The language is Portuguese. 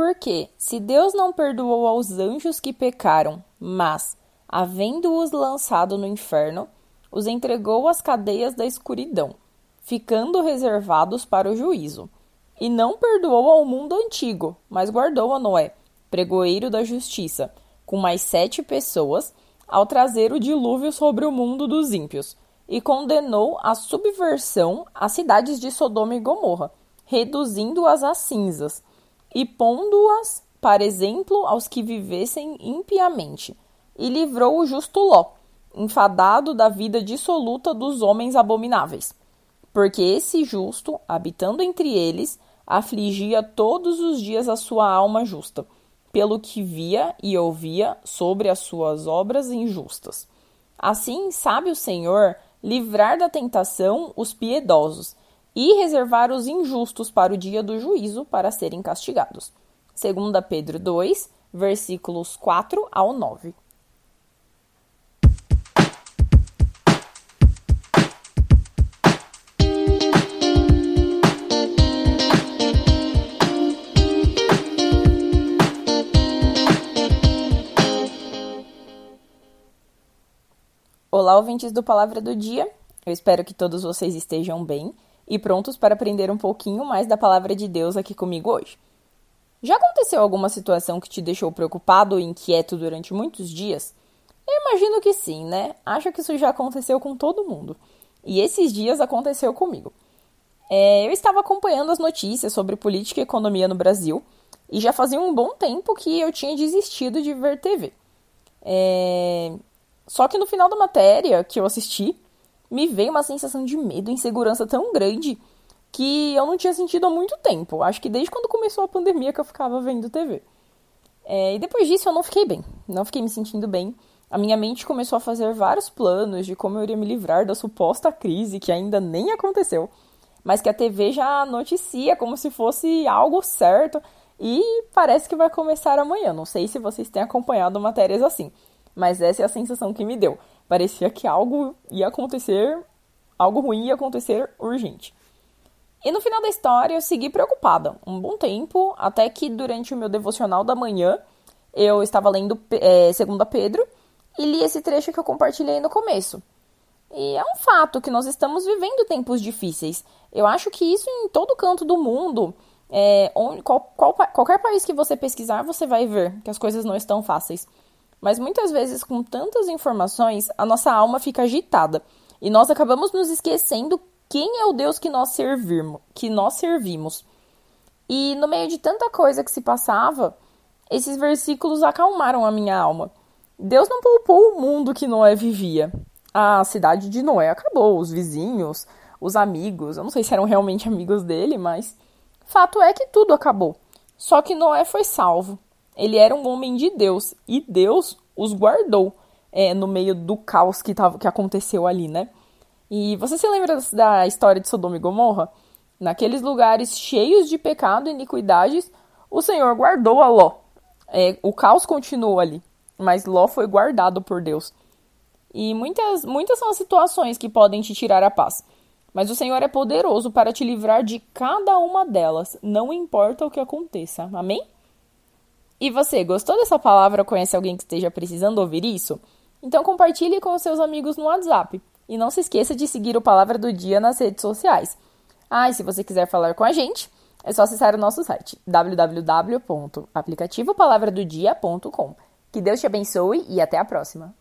Porque, se Deus não perdoou aos anjos que pecaram, mas, havendo-os lançado no inferno, os entregou às cadeias da escuridão, ficando reservados para o juízo. E não perdoou ao mundo antigo, mas guardou a Noé, pregoeiro da justiça, com mais sete pessoas, ao trazer o dilúvio sobre o mundo dos ímpios, e condenou a subversão às cidades de Sodoma e Gomorra, reduzindo-as a cinzas, e pondo-as para exemplo aos que vivessem impiamente, e livrou o justo Ló, enfadado da vida dissoluta dos homens abomináveis. Porque esse justo, habitando entre eles, afligia todos os dias a sua alma justa, pelo que via e ouvia sobre as suas obras injustas. Assim sabe o Senhor livrar da tentação os piedosos e reservar os injustos para o dia do juízo para serem castigados. 2 Pedro 2, versículos 4 ao 9. Olá, ouvintes do Palavra do Dia. Eu espero que todos vocês estejam bem e prontos para aprender um pouquinho mais da palavra de Deus aqui comigo hoje. Já aconteceu alguma situação que te deixou preocupado ou inquieto durante muitos dias? Eu imagino que sim, né? Acho que isso já aconteceu com todo mundo. E esses dias aconteceu comigo. É, eu estava acompanhando as notícias sobre política e economia no Brasil e já fazia um bom tempo que eu tinha desistido de ver TV. É, só que no final da matéria que eu assisti, me veio uma sensação de medo e insegurança tão grande que eu não tinha sentido há muito tempo. Acho que desde quando começou a pandemia que eu ficava vendo TV. É, e depois disso eu não fiquei bem, não fiquei me sentindo bem. A minha mente começou a fazer vários planos de como eu iria me livrar da suposta crise que ainda nem aconteceu, mas que a TV já noticia como se fosse algo certo e parece que vai começar amanhã. Não sei se vocês têm acompanhado matérias assim mas essa é a sensação que me deu. Parecia que algo ia acontecer, algo ruim ia acontecer urgente. E no final da história eu segui preocupada um bom tempo, até que durante o meu devocional da manhã eu estava lendo é, Segunda Pedro e li esse trecho que eu compartilhei no começo. E é um fato que nós estamos vivendo tempos difíceis. Eu acho que isso em todo canto do mundo, é, onde, qual, qual, qualquer país que você pesquisar, você vai ver que as coisas não estão fáceis. Mas muitas vezes, com tantas informações, a nossa alma fica agitada e nós acabamos nos esquecendo quem é o Deus que nós servimos, que nós servimos. E no meio de tanta coisa que se passava, esses versículos acalmaram a minha alma. Deus não poupou o mundo que Noé vivia. A cidade de Noé acabou, os vizinhos, os amigos, eu não sei se eram realmente amigos dele, mas fato é que tudo acabou. Só que Noé foi salvo. Ele era um homem de Deus e Deus os guardou é, no meio do caos que, tava, que aconteceu ali, né? E você se lembra da história de Sodoma e Gomorra? Naqueles lugares cheios de pecado e iniquidades, o Senhor guardou a Ló. É, o caos continuou ali, mas Ló foi guardado por Deus. E muitas, muitas são as situações que podem te tirar a paz. Mas o Senhor é poderoso para te livrar de cada uma delas, não importa o que aconteça. Amém? E você, gostou dessa palavra ou conhece alguém que esteja precisando ouvir isso? Então compartilhe com seus amigos no WhatsApp. E não se esqueça de seguir o Palavra do Dia nas redes sociais. Ah, e se você quiser falar com a gente, é só acessar o nosso site www.aplicativopalavradodia.com. Que Deus te abençoe e até a próxima!